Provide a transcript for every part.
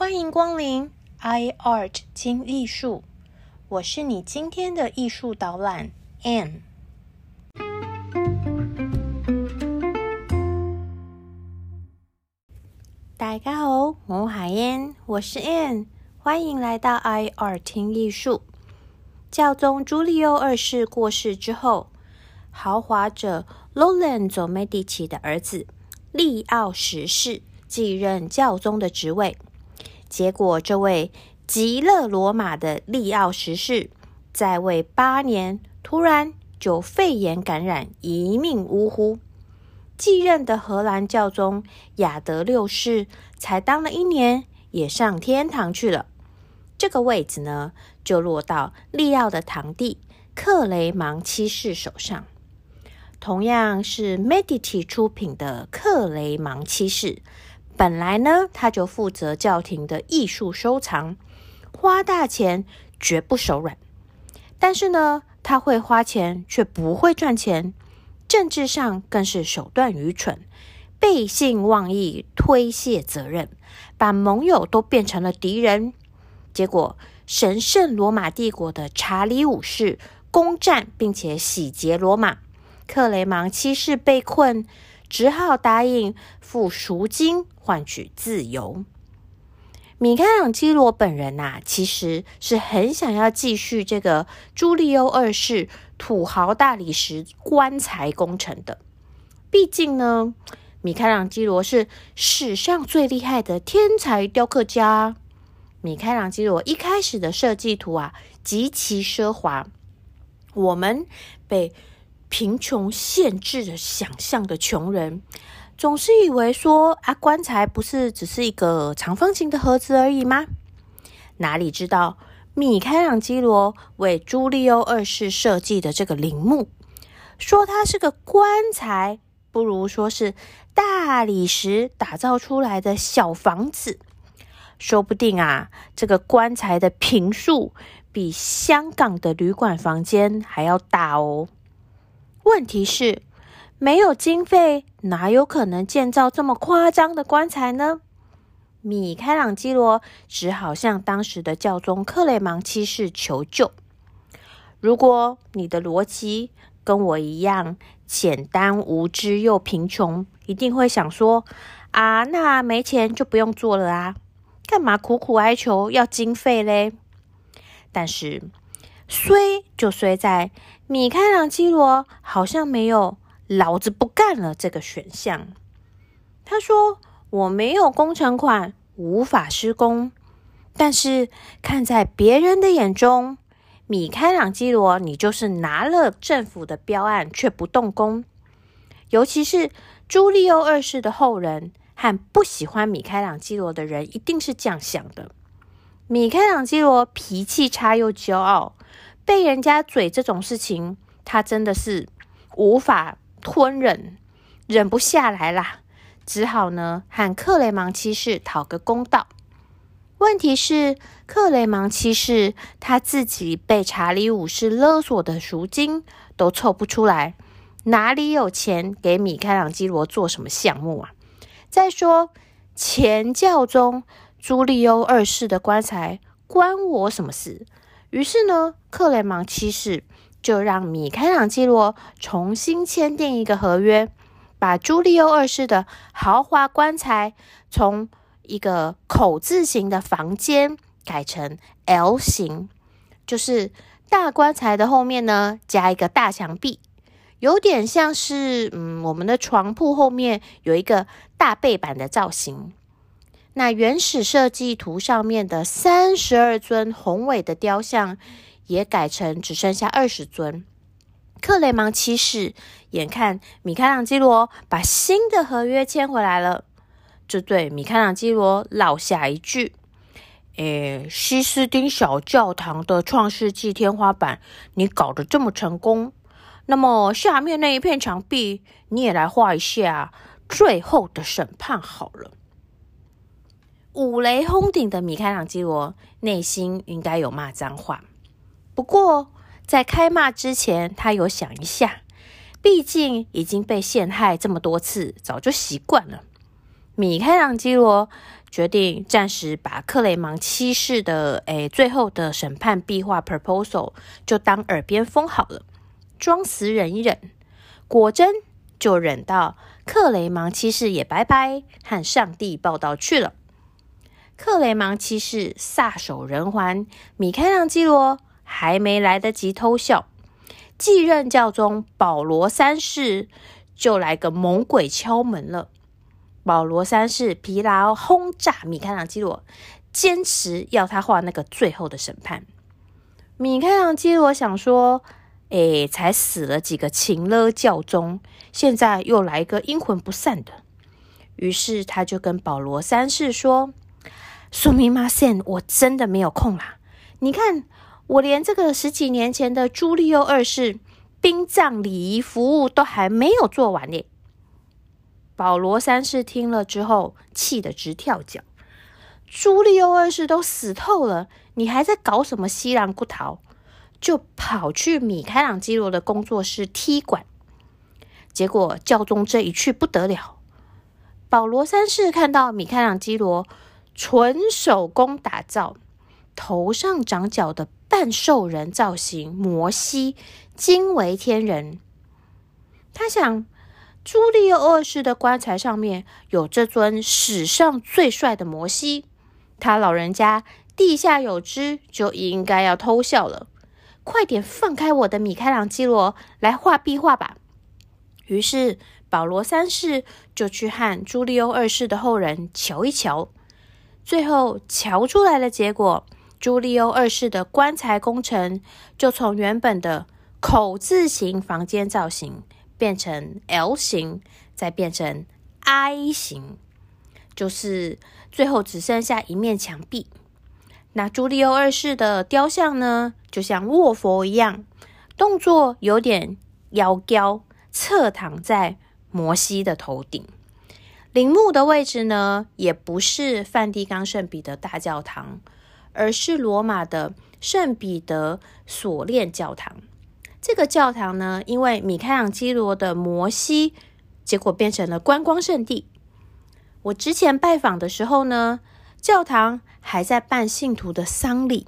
欢迎光临 iArt 精艺术，我是你今天的艺术导览 Anne。大家好，我海燕，我是 Anne，欢迎来到 iArt 听艺术。教宗朱利欧二世过世之后，豪华者 Lorenzo Medici 的儿子利奥十世继任教宗的职位。结果，这位极乐罗马的利奥十世在位八年，突然就肺炎感染，一命呜呼。继任的荷兰教宗亚德六世才当了一年，也上天堂去了。这个位子呢，就落到利奥的堂弟克雷芒七世手上。同样是 Medici 出品的克雷芒七世。本来呢，他就负责教廷的艺术收藏，花大钱绝不手软。但是呢，他会花钱却不会赚钱，政治上更是手段愚蠢，背信忘义，推卸责任，把盟友都变成了敌人。结果，神圣罗马帝国的查理五世攻占并且洗劫罗马，克雷芒七世被困。只好答应付赎金换取自由。米开朗基罗本人呐，其实是很想要继续这个朱利欧二世土豪大理石棺材工程的。毕竟呢，米开朗基罗是史上最厉害的天才雕刻家。米开朗基罗一开始的设计图啊，极其奢华。我们被。贫穷限制着想象的穷人，总是以为说啊，棺材不是只是一个长方形的盒子而已吗？哪里知道米开朗基罗为朱利欧二世设计的这个陵墓，说它是个棺材，不如说是大理石打造出来的小房子。说不定啊，这个棺材的平数比香港的旅馆房间还要大哦。问题是，没有经费，哪有可能建造这么夸张的棺材呢？米开朗基罗只好向当时的教宗克雷芒七世求救。如果你的逻辑跟我一样简单无知又贫穷，一定会想说：啊，那没钱就不用做了啊，干嘛苦苦哀求要经费嘞？但是，衰就衰在。米开朗基罗好像没有“老子不干了”这个选项。他说：“我没有工程款，无法施工。”但是看在别人的眼中，米开朗基罗，你就是拿了政府的标案却不动工。尤其是朱利欧二世的后人和不喜欢米开朗基罗的人，一定是这样想的：米开朗基罗脾气差又骄傲。被人家嘴这种事情，他真的是无法吞忍，忍不下来啦，只好呢喊克雷芒七世讨个公道。问题是，克雷芒七世他自己被查理五世勒索的赎金都凑不出来，哪里有钱给米开朗基罗做什么项目啊？再说，前教宗朱利欧二世的棺材关我什么事？于是呢，克雷芒七世就让米开朗基罗重新签订一个合约，把朱利欧二世的豪华棺材从一个口字形的房间改成 L 型，就是大棺材的后面呢加一个大墙壁，有点像是嗯我们的床铺后面有一个大背板的造型。那原始设计图上面的三十二尊宏伟的雕像，也改成只剩下二十尊。克雷芒七世眼看米开朗基罗把新的合约签回来了，就对米开朗基罗落下一句：“诶，西斯丁小教堂的创世纪天花板你搞得这么成功，那么下面那一片墙壁你也来画一下最后的审判好了。”五雷轰顶的米开朗基罗内心应该有骂脏话，不过在开骂之前，他有想一下，毕竟已经被陷害这么多次，早就习惯了。米开朗基罗决定暂时把克雷芒七世的诶最后的审判壁画 proposal 就当耳边风好了，装死忍一忍。果真就忍到克雷芒七世也拜拜，和上帝报道去了。克雷芒七世撒手人寰，米开朗基罗还没来得及偷笑，继任教宗保罗三世就来个猛鬼敲门了。保罗三世疲劳轰炸米开朗基罗，坚持要他画那个最后的审判。米开朗基罗想说：“哎，才死了几个情勒教宗，现在又来一个阴魂不散的。”于是他就跟保罗三世说。苏米马森，我真的没有空啦！你看，我连这个十几年前的朱利欧二世殡葬礼仪服务都还没有做完呢。保罗三世听了之后，气得直跳脚。朱利欧二世都死透了，你还在搞什么西兰骨头？就跑去米开朗基罗的工作室踢馆。结果教宗这一去不得了，保罗三世看到米开朗基罗。纯手工打造，头上长角的半兽人造型摩西，惊为天人。他想，朱利奥二世的棺材上面有这尊史上最帅的摩西，他老人家地下有知，就应该要偷笑了。快点放开我的米开朗基罗来画壁画吧！于是保罗三世就去和朱利欧二世的后人瞧一瞧。最后瞧出来的结果，朱利欧二世的棺材工程就从原本的口字形房间造型变成 L 型，再变成 I 型，就是最后只剩下一面墙壁。那朱利欧二世的雕像呢，就像卧佛一样，动作有点妖娇，侧躺在摩西的头顶。陵墓的位置呢，也不是梵蒂冈圣彼得大教堂，而是罗马的圣彼得锁链教堂。这个教堂呢，因为米开朗基罗的摩西，结果变成了观光圣地。我之前拜访的时候呢，教堂还在办信徒的丧礼，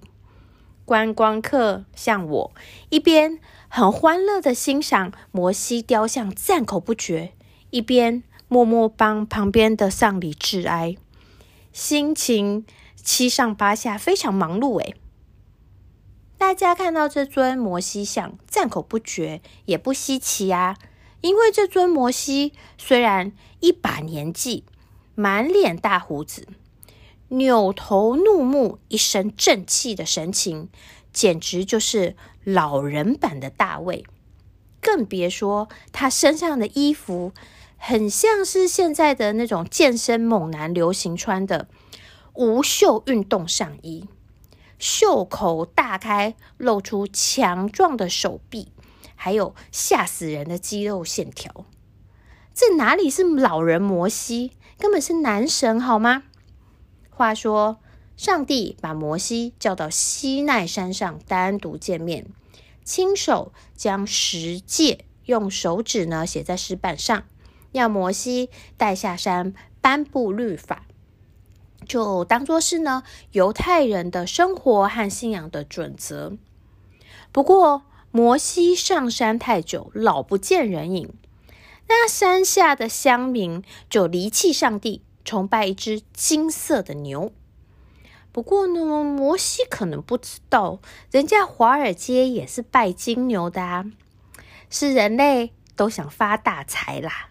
观光客像我，一边很欢乐的欣赏摩西雕像，赞口不绝，一边。默默帮旁边的丧礼致哀，心情七上八下，非常忙碌。诶大家看到这尊摩西像，赞口不绝，也不稀奇啊。因为这尊摩西虽然一把年纪，满脸大胡子，扭头怒目，一身正气的神情，简直就是老人版的大卫。更别说他身上的衣服。很像是现在的那种健身猛男流行穿的无袖运动上衣，袖口大开，露出强壮的手臂，还有吓死人的肌肉线条。这哪里是老人摩西，根本是男神好吗？话说，上帝把摩西叫到西奈山上单独见面，亲手将十诫用手指呢写在石板上。要摩西带下山颁布律法，就当做是呢犹太人的生活和信仰的准则。不过摩西上山太久，老不见人影，那山下的乡民就离弃上帝，崇拜一只金色的牛。不过呢，摩西可能不知道，人家华尔街也是拜金牛的啊，是人类都想发大财啦。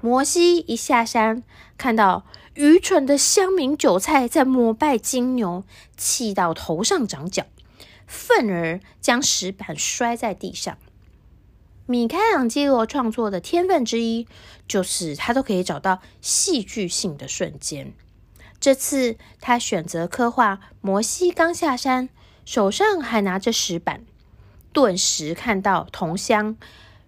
摩西一下山，看到愚蠢的乡民韭菜在膜拜金牛，气到头上长角，愤而将石板摔在地上。米开朗基罗创作的天分之一，就是他都可以找到戏剧性的瞬间。这次他选择刻画摩西刚下山，手上还拿着石板，顿时看到同乡。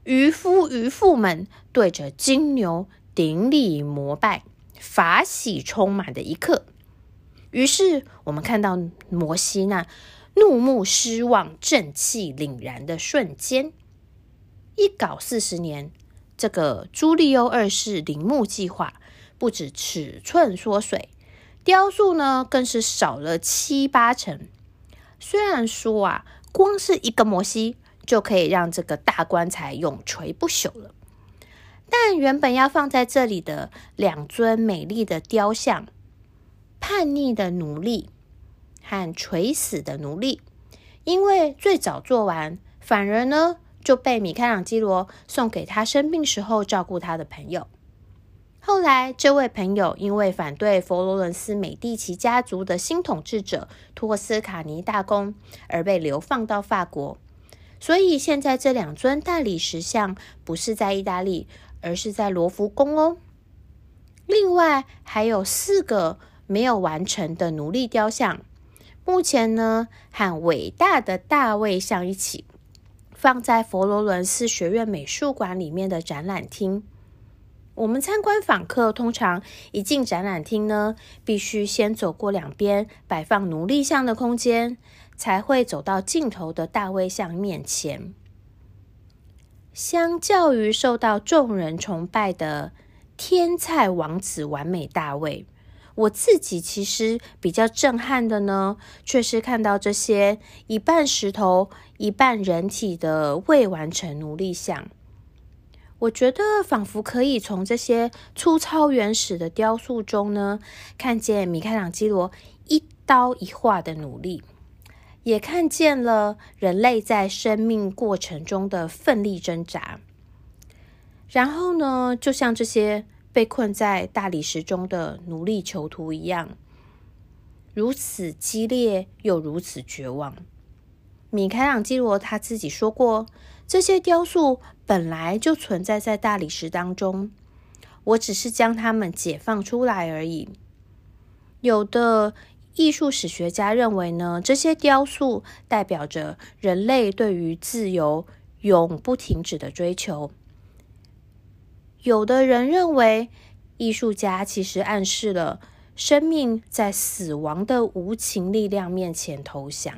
渔夫渔妇们对着金牛顶礼膜拜，法喜充满的一刻。于是我们看到摩西那怒目失望、正气凛然的瞬间。一搞四十年，这个朱利欧二世陵墓计划不止尺寸缩水，雕塑呢更是少了七八成。虽然说啊，光是一个摩西就可以让这个大棺材永垂不朽了，但原本要放在这里的两尊美丽的雕像——叛逆的奴隶和垂死的奴隶，因为最早做完，反而呢就被米开朗基罗送给他生病时候照顾他的朋友。后来，这位朋友因为反对佛罗伦斯美第奇家族的新统治者托斯卡尼大公，而被流放到法国。所以，现在这两尊大理石像不是在意大利，而是在罗浮宫哦。另外，还有四个没有完成的奴隶雕像，目前呢和伟大的大卫像一起，放在佛罗伦斯学院美术馆里面的展览厅。我们参观访客，通常一进展览厅呢，必须先走过两边摆放奴隶像的空间，才会走到尽头的大卫像面前。相较于受到众人崇拜的天才王子完美大卫，我自己其实比较震撼的呢，却是看到这些一半石头、一半人体的未完成奴隶像。我觉得仿佛可以从这些粗糙原始的雕塑中呢，看见米开朗基罗一刀一画的努力，也看见了人类在生命过程中的奋力挣扎。然后呢，就像这些被困在大理石中的奴隶囚徒一样，如此激烈又如此绝望。米开朗基罗他自己说过。这些雕塑本来就存在在大理石当中，我只是将它们解放出来而已。有的艺术史学家认为呢，这些雕塑代表着人类对于自由永不停止的追求。有的人认为，艺术家其实暗示了生命在死亡的无情力量面前投降。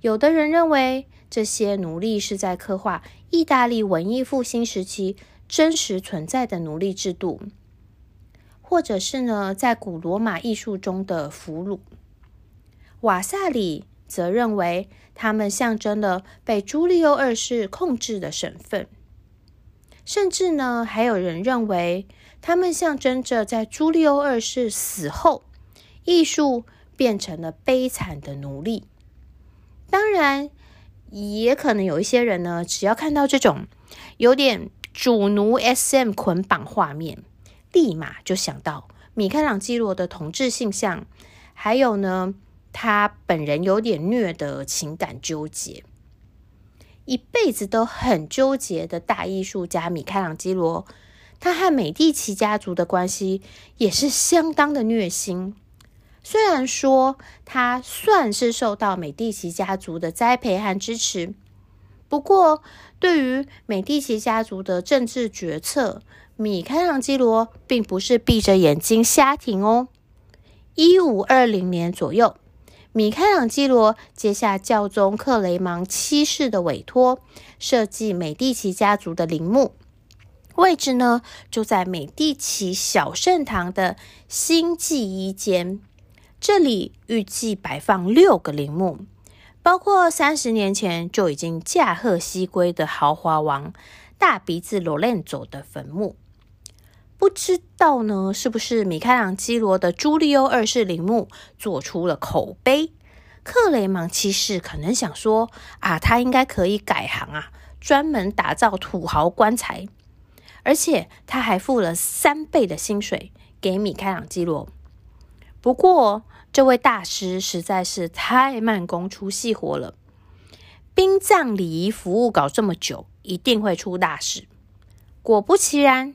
有的人认为。这些奴隶是在刻画意大利文艺复兴时期真实存在的奴隶制度，或者是呢，在古罗马艺术中的俘虏。瓦萨里则认为，他们象征了被朱利欧二世控制的省份，甚至呢，还有人认为，他们象征着在朱利欧二世死后，艺术变成了悲惨的奴隶。当然。也可能有一些人呢，只要看到这种有点主奴 SM 捆绑画面，立马就想到米开朗基罗的同志性向，还有呢，他本人有点虐的情感纠结，一辈子都很纠结的大艺术家米开朗基罗，他和美第奇家族的关系也是相当的虐心。虽然说他算是受到美第奇家族的栽培和支持，不过对于美第奇家族的政治决策，米开朗基罗并不是闭着眼睛瞎听哦。一五二零年左右，米开朗基罗接下教宗克雷芒七世的委托，设计美第奇家族的陵墓，位置呢就在美第奇小圣堂的新祭衣间。这里预计摆放六个陵墓，包括三十年前就已经驾鹤西归的豪华王大鼻子罗兰佐的坟墓。不知道呢，是不是米开朗基罗的朱利欧二世陵墓做出了口碑？克雷芒七世可能想说啊，他应该可以改行啊，专门打造土豪棺材，而且他还付了三倍的薪水给米开朗基罗。不过，这位大师实在是太慢工出细活了。殡葬礼仪服务搞这么久，一定会出大事。果不其然，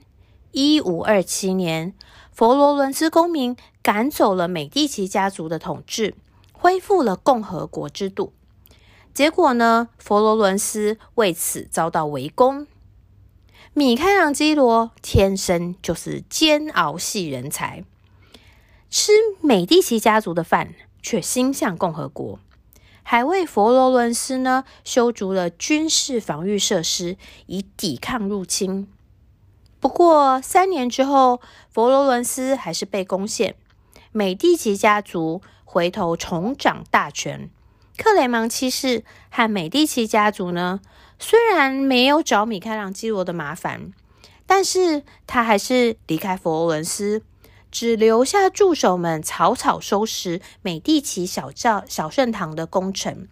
一五二七年，佛罗伦斯公民赶走了美第奇家族的统治，恢复了共和国制度。结果呢，佛罗伦斯为此遭到围攻。米开朗基罗天生就是煎熬系人才。吃美第奇家族的饭，却心向共和国，还为佛罗伦斯呢修筑了军事防御设施，以抵抗入侵。不过三年之后，佛罗伦斯还是被攻陷，美第奇家族回头重掌大权。克雷芒七世和美第奇家族呢，虽然没有找米开朗基罗的麻烦，但是他还是离开佛罗伦斯，只留下助手们草草收拾美第奇小教小圣堂的工程，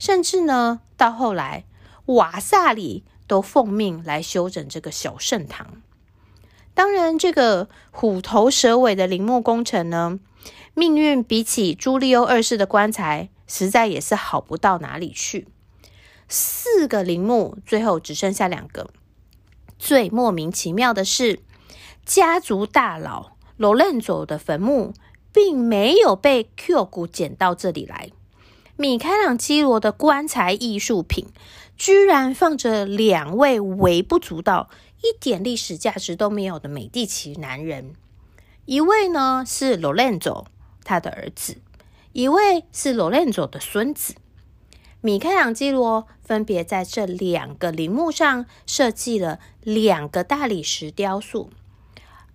甚至呢，到后来瓦萨里都奉命来修整这个小圣堂。当然，这个虎头蛇尾的陵墓工程呢，命运比起朱利欧二世的棺材。实在也是好不到哪里去。四个陵墓最后只剩下两个。最莫名其妙的是，家族大佬罗伦佐的坟墓并没有被 Q 谷捡到这里来。米开朗基罗的棺材艺术品居然放着两位微不足道、一点历史价值都没有的美第奇男人。一位呢是罗伦佐，他的儿子。一位是罗伦佐的孙子，米开朗基罗分别在这两个陵墓上设计了两个大理石雕塑，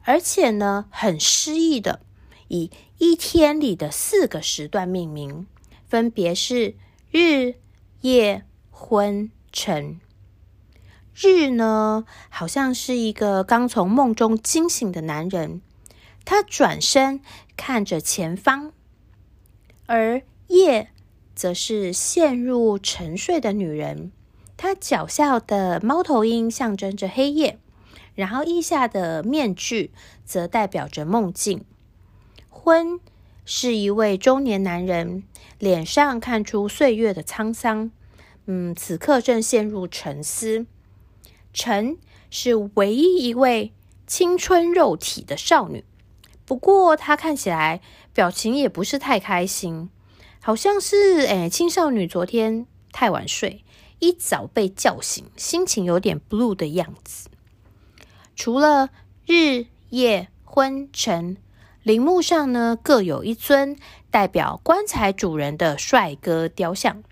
而且呢，很诗意的以一天里的四个时段命名，分别是日、夜、昏、晨。日呢，好像是一个刚从梦中惊醒的男人，他转身看着前方。而夜，则是陷入沉睡的女人，她脚下的猫头鹰象征着黑夜，然后腋下的面具则代表着梦境。昏是一位中年男人，脸上看出岁月的沧桑，嗯，此刻正陷入沉思。晨是唯一一位青春肉体的少女。不过，她看起来表情也不是太开心，好像是诶，青少女昨天太晚睡，一早被叫醒，心情有点 blue 的样子。除了日夜昏沉，陵墓上呢各有一尊代表棺材主人的帅哥雕像。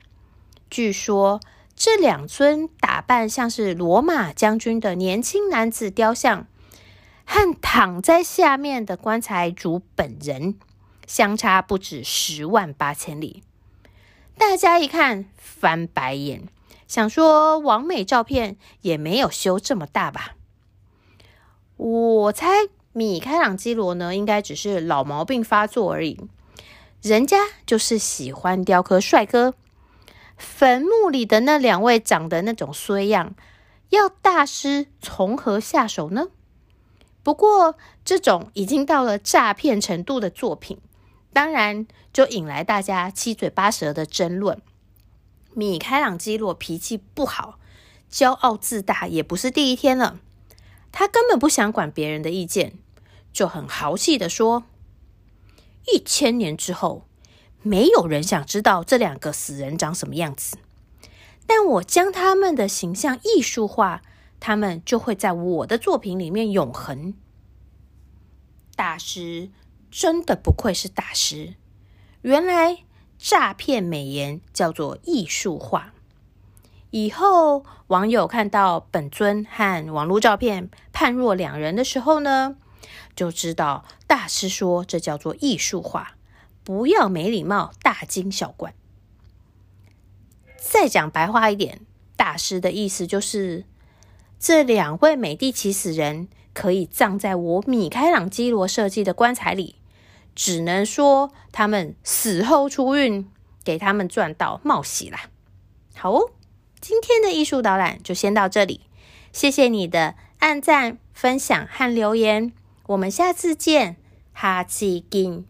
据说这两尊打扮像是罗马将军的年轻男子雕像。和躺在下面的棺材主本人相差不止十万八千里，大家一看翻白眼，想说完美照片也没有修这么大吧？我猜米开朗基罗呢，应该只是老毛病发作而已，人家就是喜欢雕刻帅哥。坟墓里的那两位长得那种衰样，要大师从何下手呢？不过，这种已经到了诈骗程度的作品，当然就引来大家七嘴八舌的争论。米开朗基罗脾气不好，骄傲自大，也不是第一天了。他根本不想管别人的意见，就很豪气的说：“一千年之后，没有人想知道这两个死人长什么样子，但我将他们的形象艺术化。”他们就会在我的作品里面永恒。大师真的不愧是大师，原来诈骗美颜叫做艺术化。以后网友看到本尊和网络照片判若两人的时候呢，就知道大师说这叫做艺术化，不要没礼貌，大惊小怪。再讲白话一点，大师的意思就是。这两位美第奇死人可以葬在我米开朗基罗设计的棺材里，只能说他们死后出运，给他们赚到冒喜啦。好哦，今天的艺术导览就先到这里，谢谢你的按赞、分享和留言，我们下次见，哈奇金。